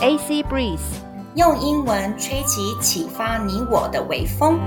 AC Breeze，用英文吹起启发你我的微风。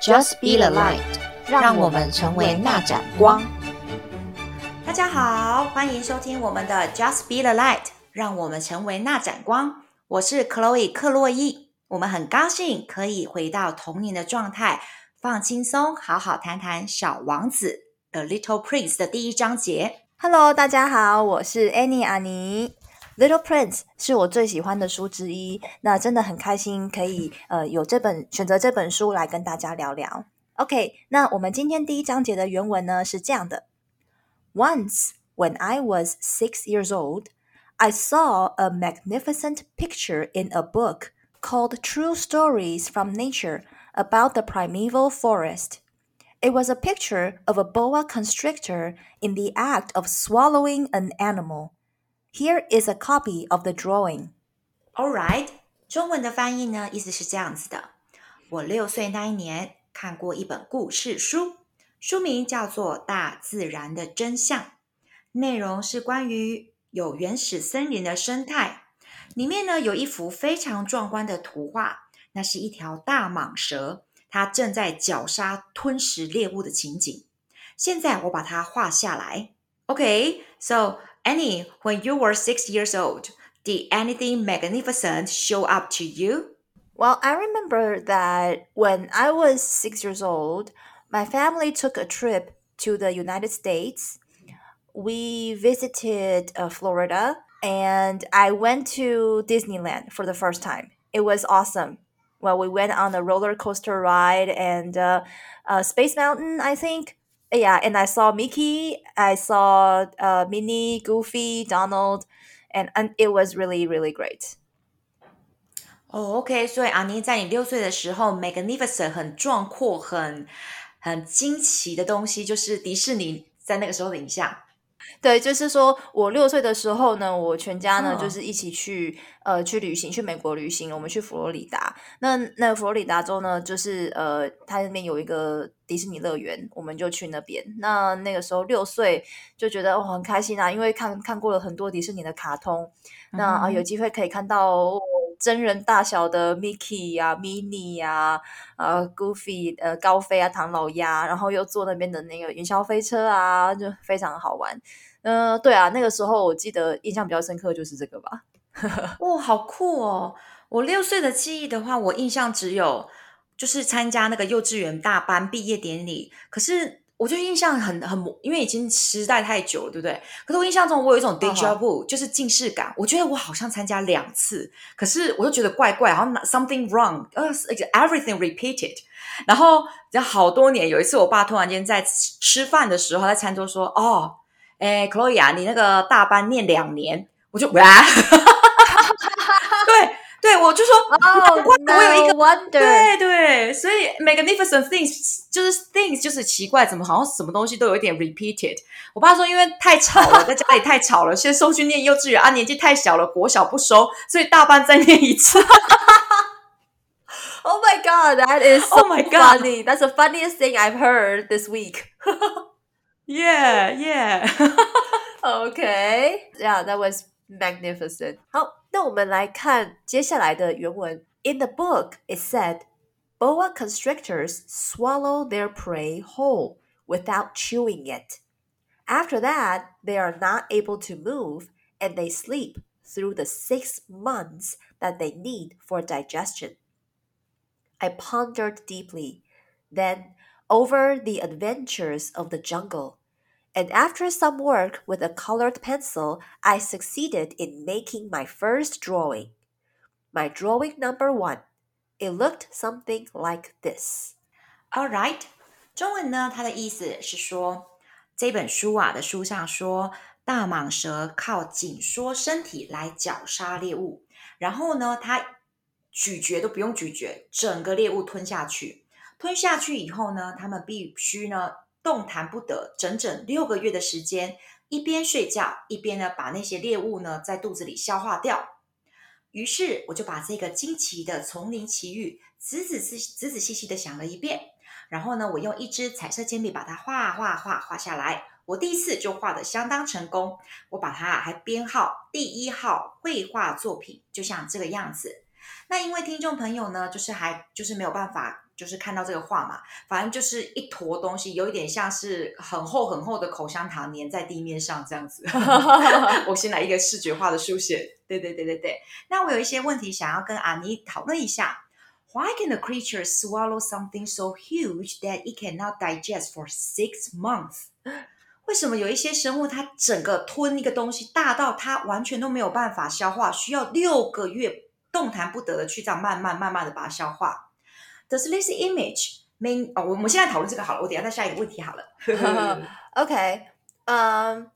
Just be the light，让我们成为那盏光。大家好，欢迎收听我们的 Just be the light，让我们成为那盏光。我是 Chloe 克洛伊，我们很高兴可以回到童年的状态，放轻松，好好谈谈《小王子》The Little Prince 的第一章节。Hello，大家好，我是 Annie 阿妮。Little Prince 是我最喜欢的书之一，那真的很开心可以呃有这本选择这本书来跟大家聊聊。OK，那我们今天第一章节的原文呢是这样的：Once when I was six years old, I saw a magnificent picture in a book called True Stories from Nature about the primeval forest. It was a picture of a boa constrictor in the act of swallowing an animal. Here is a copy of the drawing. All right，中文的翻译呢，意思是这样子的：我六岁那一年看过一本故事书，书名叫做《大自然的真相》，内容是关于有原始森林的生态。里面呢有一幅非常壮观的图画，那是一条大蟒蛇。 它正在绞杀吞食猎物的情景。现在我把它画下来。Okay, so Annie, when you were six years old, did anything magnificent show up to you? Well, I remember that when I was six years old, my family took a trip to the United States. We visited uh, Florida and I went to Disneyland for the first time. It was awesome. well, we went on a roller coaster ride and uh, uh, Space Mountain, I think. Yeah, and I saw Mickey, I saw uh, Minnie, Goofy, Donald, and, and it was really, really great. 哦、oh,，OK，所以阿妮在你六岁的时候，magnificent 很壮阔、很很惊奇的东西，就是迪士尼在那个时候的影像。 对，就是说我六岁的时候呢，我全家呢、oh. 就是一起去呃去旅行，去美国旅行。我们去佛罗里达，那那佛罗里达州呢，就是呃它那边有一个迪士尼乐园，我们就去那边。那那个时候六岁就觉得哦很开心啊，因为看看过了很多迪士尼的卡通，那啊、呃、有机会可以看到真人大小的 Mickey 呀、啊、Minnie 呀、啊、呃 Goofy 呃高飞啊、唐老鸭，然后又坐那边的那个云霄飞车啊，就非常好玩。嗯、呃，对啊，那个时候我记得印象比较深刻就是这个吧。哇、哦，好酷哦！我六岁的记忆的话，我印象只有就是参加那个幼稚园大班毕业典礼。可是我就印象很很，因为已经时代太久了，对不对？可是我印象中我有一种 deja vu，、哦、就是近视感。我觉得我好像参加两次，可是我就觉得怪怪，好像 something wrong，呃，everything repeated。然后然后好多年，有一次我爸突然间在吃饭的时候，在餐桌说：“哦。”哎，Chloe 啊，你那个大班念两年，我就哇，对对，我就说哦，oh, 我有一个 no. 对对，所以 magnificent things 就是 things 就是奇怪，怎么好像什么东西都有一点 repeated。我爸说，因为太吵了，在家里太吵了，先送去念幼稚园啊，年纪太小了，国小不收，所以大班再念一次。Oh my god, that is so oh my god. funny. That's the funniest thing I've heard this week. Yeah, yeah. Okay. Yeah, that was magnificent. 好，那我们来看接下来的原文。In the book, it said, boa constrictors swallow their prey whole without chewing it. After that, they are not able to move and they sleep through the six months that they need for digestion. I pondered deeply. Then over the adventures of the jungle. And after some work with a colored pencil, I succeeded in making my first drawing. My drawing number one. It looked something like this. All right. 中文呢，它的意思是说，这本书啊的书上说，大蟒蛇靠紧缩身体来绞杀猎物，然后呢，它咀嚼都不用咀嚼，整个猎物吞下去。 吞下去以后呢，他们必须呢动弹不得，整整六个月的时间，一边睡觉一边呢把那些猎物呢在肚子里消化掉。于是我就把这个惊奇的丛林奇遇仔仔细仔仔细细的想了一遍，然后呢，我用一支彩色铅笔把它画画画画下来，我第一次就画得相当成功，我把它还编号第一号绘画作品，就像这个样子。那因为听众朋友呢，就是还就是没有办法，就是看到这个画嘛，反正就是一坨东西，有一点像是很厚很厚的口香糖粘在地面上这样子。我先来一个视觉化的书写，对对对对对。那我有一些问题想要跟阿妮讨论一下。Why can the creature swallow something so huge that it cannot digest for six months？为什么有一些生物它整个吞一个东西大到它完全都没有办法消化，需要六个月？动弹不得的去这样慢慢慢慢的把它消化。Does this image mean？哦，我们现在讨论这个好了，我等一下再下一个问题好了。 okay. Um,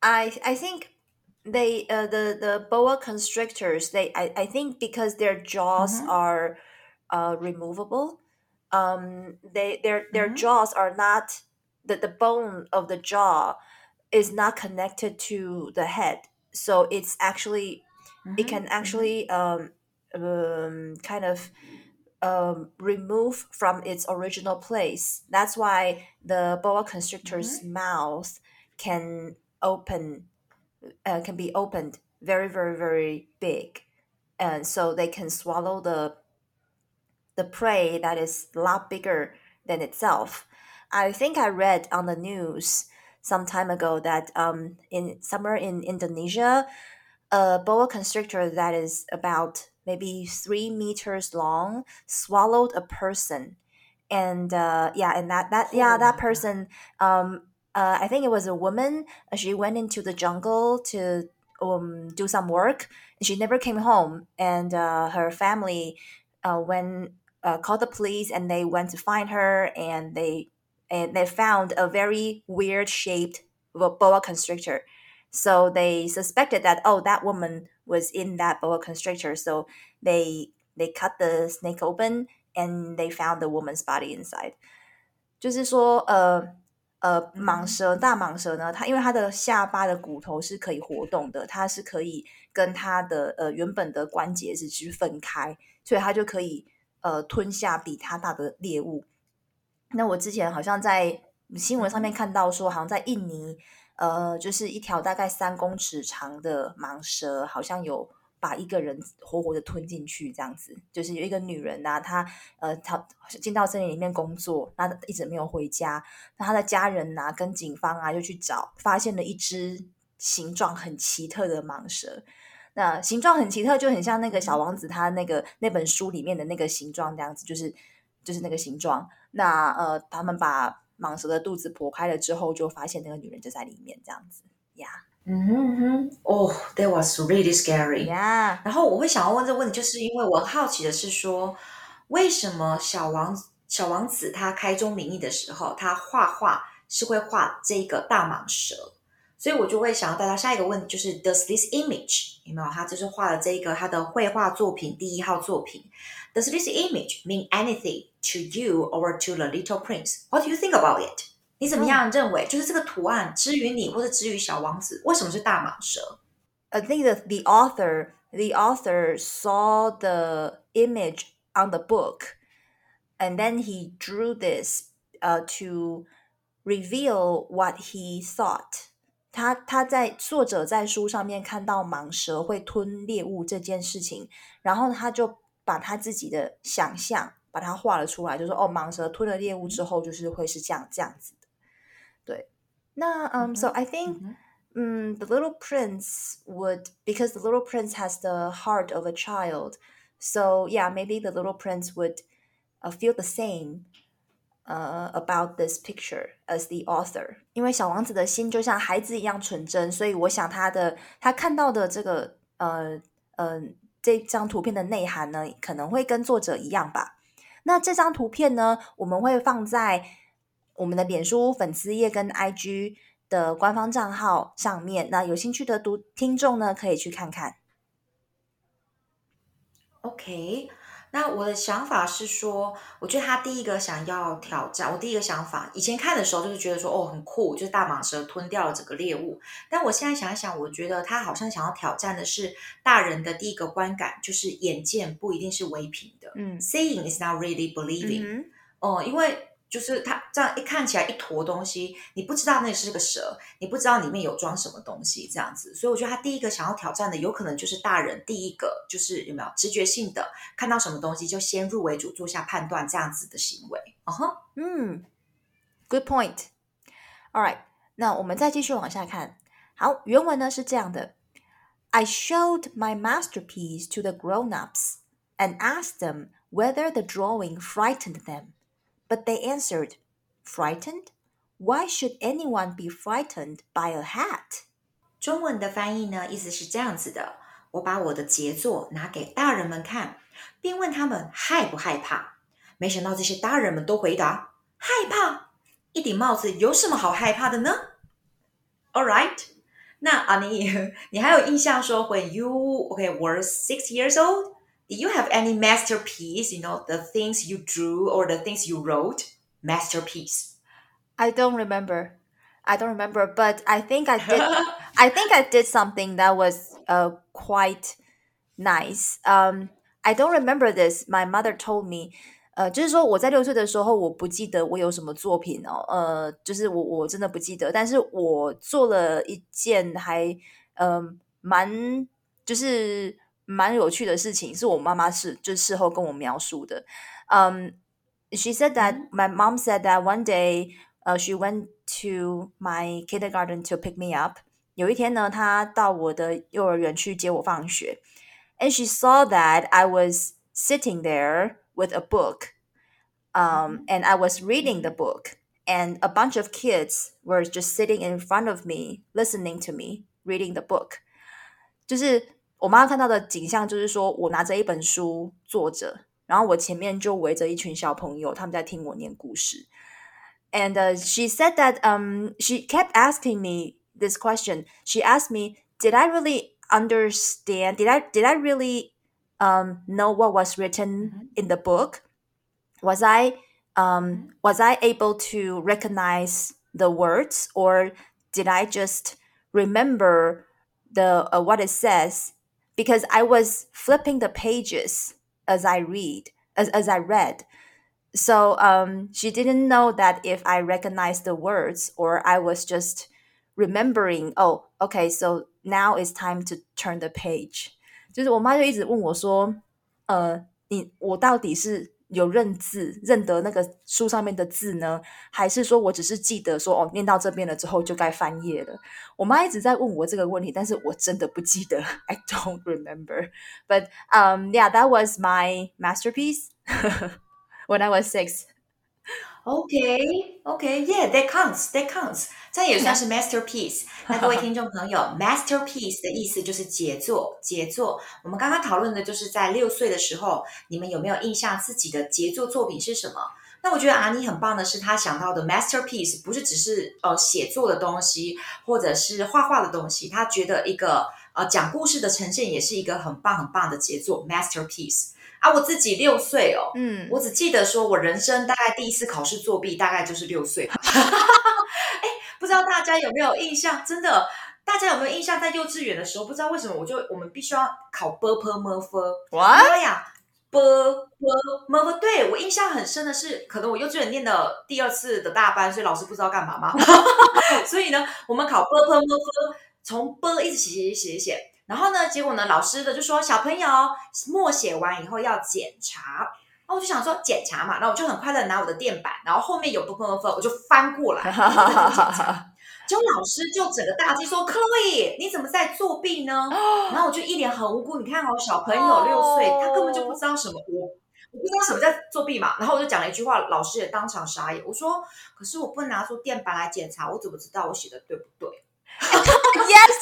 I I think they uh the the boa constrictors they I I think because their jaws mm -hmm. are uh removable. Um, they their their mm -hmm. jaws are not the the bone of the jaw is not connected to the head, so it's actually Mm-hmm. It can actually um, um, kind of um, remove from its original place. That's why the boa constrictor's mm-hmm. mouth can open, uh, can be opened very, very, very big, and so they can swallow the the prey that is a lot bigger than itself. I think I read on the news some time ago that um, in somewhere in Indonesia, a boa constrictor that is about maybe three meters long swallowed a person. And uh, yeah and that that yeah that person um uh, i think it was a woman. She went into the jungle to um do some work. She never came home. And uh, her family uh, went uh, called the police and they went to find her. And they and they found a very weird shaped boa constrictor so they suspected that oh that woman was in that boa constrictor. So they they cut the snake open and they found the woman's body inside. 就是说，呃呃，蟒蛇大蟒蛇呢，它因为它的下巴的骨头是可以活动的，它是可以跟它的呃原本的关节是去分开，所以它就可以呃吞下比它大的猎物。那我之前好像在新闻上面看到说，好像在印尼。 呃，就是一条大概三公尺长的蟒蛇，好像有把一个人活活的吞进去，这样子。就是有一个女人呐、她呃，她进到森林里面工作，那一直没有回家。那她的家人呐、跟警方啊，就去找，发现了一只形状很奇特的蟒蛇。那形状很奇特，就很像那个小王子他那个那本书里面的那个形状这样子，就是就是那个形状。那呃，他们把。蟒蛇的肚子剖开了之后，就发现那个女人就在里面，这样子呀。嗯哼，哦，That was really scary。Yeah。然后我会想要问这个问题，就是因为我很好奇的是说，为什么小王小王子他开宗明义的时候，他画画是会画这个大蟒蛇？所以我就会想要带到下一个问题，就是 Does this image 有没有？他就是画了这个他的绘画作品第一号作品。Does this image mean anything to you or to the little prince? What do you think about it? 你怎么样认为？就是这个图案，之于你或者之于小王子，为什么是大蟒蛇？I think that the author, the author saw the image on the book, and then he drew this, uh, to reveal what he thought. 他他在作者在书上面看到蟒蛇会吞猎物这件事情，然后他就。把他自己的想象把它画了出来，就说哦，蟒蛇吞了猎物之后，就是会是这样这样子的。对，那嗯、um, so I think 嗯、um,，The Little Prince would because the Little Prince has the heart of a child, so yeah, maybe the Little Prince would uh, feel the same uh, about this picture as the author. 因为小王子的心就像孩子一样纯真，所以我想他的他看到的这个呃呃。这张图片的内涵呢，可能会跟作者一样吧。那这张图片呢，我们会放在我们的脸书粉丝页跟 IG 的官方账号上面。那有兴趣的读听众呢，可以去看看。OK。那我的想法是说，我觉得他第一个想要挑战，我第一个想法，以前看的时候就是觉得说，哦，很酷，就是大蟒蛇吞掉了整个猎物。但我现在想一想，我觉得他好像想要挑战的是大人的第一个观感，就是眼见不一定是唯凭的。嗯，Seeing is not really believing。嗯，哦，因为就是它这样一看起来一坨东西，你不知道那是个蛇，你不知道里面有装什么东西，这样子。所以我觉得他第一个想要挑战的，有可能就是大人第一个就是有没有直觉性的看到什么东西就先入为主做下判断这样子的行为。嗯哼，嗯，Good point。All right，那我们再继续往下看。好，原文呢是这样的：I showed my masterpiece to the grown-ups and asked them whether the drawing frightened them. But they answered, "Frightened? Why should anyone be frightened by a hat?" 中文的翻译呢，意思是这样子的：我把我的杰作拿给大人们看，并问他们害不害怕。没想到这些大人们都回答害怕。一顶帽子有什么好害怕的呢？All right，那阿妮，你还有印象说，when you okay were six years old？Do you have any masterpiece? You know, the things you drew or the things you wrote? Masterpiece. I don't remember. I don't remember, but I think I did. I think I did something that was uh quite nice. Um, I don't remember this. My mother told me. 呃，就是说我在六岁的时候，我不记得我有什么作品哦。呃，就是我我真的不记得，但是我做了一件还呃蛮就是。 蛮有趣的事情，是我妈妈是就事后跟我描述的。Um, she said that my mom said that one day, uh, she went to my kindergarten to pick me up. 有一天呢，她到我的幼儿园去接我放学，and she saw that I was sitting there with a book, um, and I was reading the book, and a bunch of kids were just sitting in front of me, listening to me reading the book. 就是。 我妈看到的景象就是说，我拿着一本书坐着，然后我前面就围着一群小朋友，他们在听我念故事。And、uh, she said that um she kept asking me this question. She asked me, "Did I really understand? Did I did I really um know what was written in the book? Was I um was I able to recognize the words, or did I just remember the uh, what it says?" because I was flipping the pages as I read, as, as I read. So um, she didn't know that if I recognized the words or I was just remembering, oh, okay, so now it's time to turn the page. 就是我妈就一直问我说，呃，你我到底是 有认字认得那个书上面的字呢，还是说我只是记得说哦，念到这边了之后就该翻页了？我妈一直在问我这个问题，但是我真的不记得，I don't remember. But um, yeah, that was my masterpiece when I was six. Okay, okay, yeah, that counts, that counts. 这也算是 masterpiece。那各位听众朋友，masterpiece 的意思就是杰作，杰作。我们刚刚讨论的就是在六岁的时候，你们有没有印象自己的杰作作品是什么？那我觉得阿妮很棒的是，她想到的 masterpiece 不是只是呃写作的东西，或者是画画的东西。她觉得一个呃讲故事的呈现也是一个很棒很棒的杰作 masterpiece。啊，我自己六岁哦，嗯，我只记得说我人生大概第一次考试作弊，大概就是六岁。哎，不知道大家有没有印象？真的，大家有没有印象？在幼稚园的时候，不知道为什么我就我们必须要考 b p m f。哇呀，b p m f。对，我印象很深的是，可能我幼稚园念的第二次的大班，所以老师不知道干嘛嘛。所以呢，我们考 b p m f，从 b 一直写写写写写。然后呢，结果呢，老师的就说小朋友默写完以后要检查。然后我就想说检查嘛，然后我就很快的拿我的垫板，然后后面有不分不分，我就翻过来。结果老师就整个大惊说：“Chloe，你怎么在作弊呢？” 然后我就一脸很无辜，你看哦，小朋友六岁，他根本就不知道什么，我我不知道什么叫作弊嘛。然后我就讲了一句话，老师也当场傻眼。我说：“可是我不拿出垫板来检查，我怎么知道我写的对不对？” yes,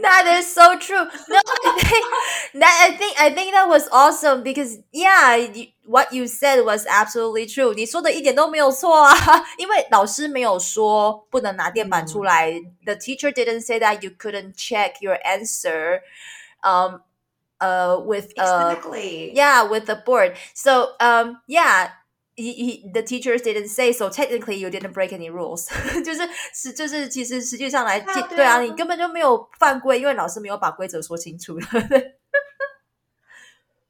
That is so true. No, I think that I think I think that was awesome because yeah, you, what you said was absolutely true. 你说的一点都没有错啊，因为老师没有说不能拿垫板出来。Mm. The teacher didn't say that you couldn't check your answer. Um, uh, with uh, exactly. yeah, with the board. So um, yeah. he he the teachers didn't say so technically you didn't break any rules，就是实就是其实实际上来对啊,你根本就没有犯规，因为老师没有把规则说清楚。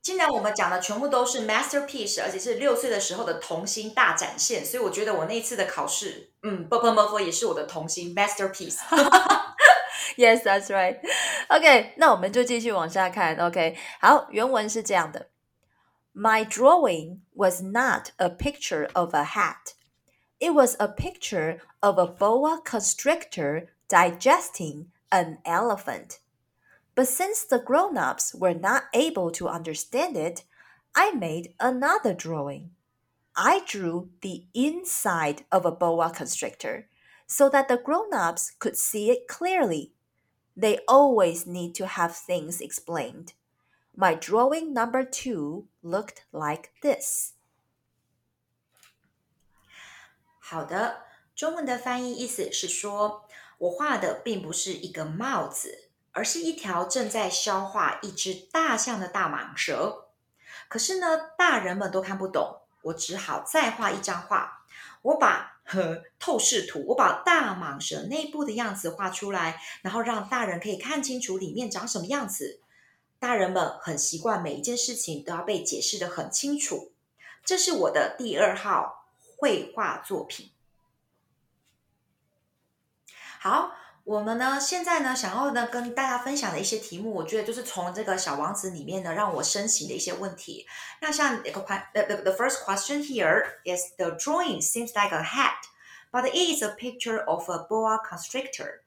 今天我们讲的全部都是 masterpiece，而且是六岁的时候的童心大展现，所以我觉得我那次的考试，嗯，b b b b 也是我的童心 masterpiece。yes, that's right. OK，那我们就继续往下看。OK，好，原文是这样的。：My drawing was not a picture of a hat. It was a picture of a boa constrictor digesting an elephant. But since the grown-ups were not able to understand it, I made another drawing. I drew the inside of a boa constrictor so that the grown-ups could see it clearly. They always need to have things explained. My drawing number two looked like this. 好的，中文的翻译意思是说，我画的并不是一个帽子，而是一条正在消化一只大象的大蟒蛇。可是呢，大人们都看不懂，我只好再画一张画。我把呵透视图，我把大蟒蛇内部的样子画出来，然后让大人可以看清楚里面长什么样子。大人们很习惯每一件事情都要被解释得很清楚。这是我的第二号绘画作品。好。我们呢，现在呢，想要呢跟大家分享的一些题目，我觉得就是从这个小王子里面呢，让我深省的一些问题。那像一个 the the the first question here is the drawing seems like a hat, but it is a picture of a boa constrictor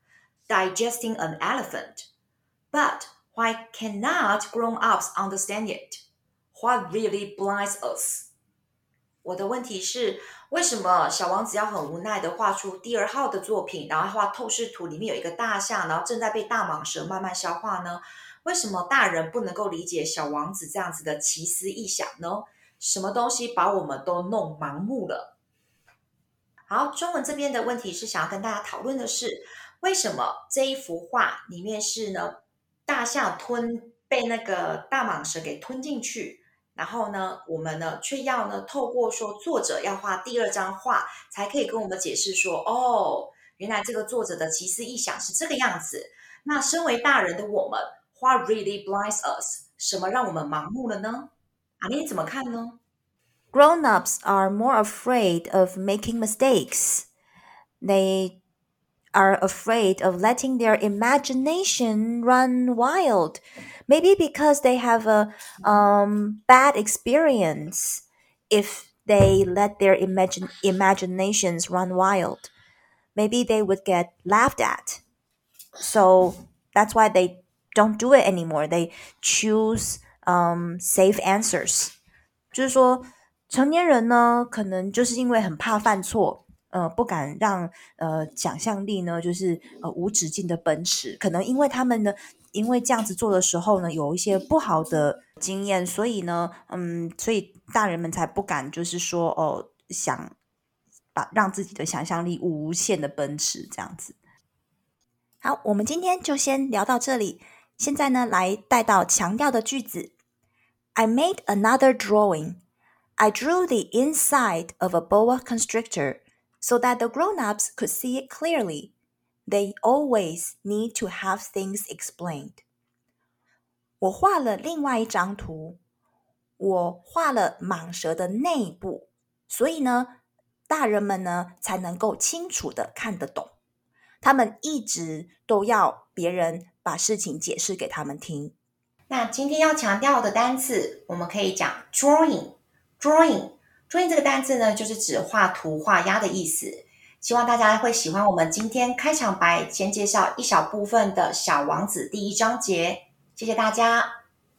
digesting an elephant. But why cannot grown-ups understand it? What really blinds us? 我的问题是，为什么小王子要很无奈地画出第二号的作品，然后画透视图里面有一个大象，然后正在被大蟒蛇慢慢消化呢？为什么大人不能够理解小王子这样子的奇思异想呢？什么东西把我们都弄盲目了？好，中文这边的问题是想要跟大家讨论的是，为什么这一幅画里面是呢？大象吞被那个大蟒蛇给吞进去。然后呢，我们呢却要呢透过说作者要画第二张画，才可以跟我们解释说，哦，原来这个作者的奇思异想是这个样子。那身为大人的我们，What really blinds us？什么让我们盲目了呢？阿咪，你怎么看呢？Grown-ups are more afraid of making mistakes. They are afraid of letting their imagination run wild. Maybe because they have a um, bad experience if they let their imagine imaginations run wild. Maybe they would get laughed at. So that's why they don't do it anymore. They choose um, safe answers. 就是说，成年人呢，可能就是因为很怕犯错。 呃，不敢让呃想象力呢，就是呃无止境的奔驰。可能因为他们呢，因为这样子做的时候呢，有一些不好的经验，所以呢，嗯，所以大人们才不敢，就是说哦，想把让自己的想象力无限的奔驰这样子。好，我们今天就先聊到这里。现在呢，来带到强调的句子：I made another drawing. I drew the inside of a boa constrictor. So that the grown-ups could see it clearly, they always need to have things explained. 我画了另外一张图，我画了蟒蛇的内部，所以呢，大人们呢才能够清楚地看得懂。他们一直都要别人把事情解释给他们听。那今天要强调的单词，我们可以讲 drawing，drawing。 作印这个单字呢，就是指画图、画押的意思。希望大家会喜欢我们今天开场白，先介绍一小部分的小王子第一章节。谢谢大家，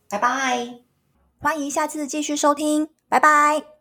拜拜！欢迎下次继续收听，拜拜。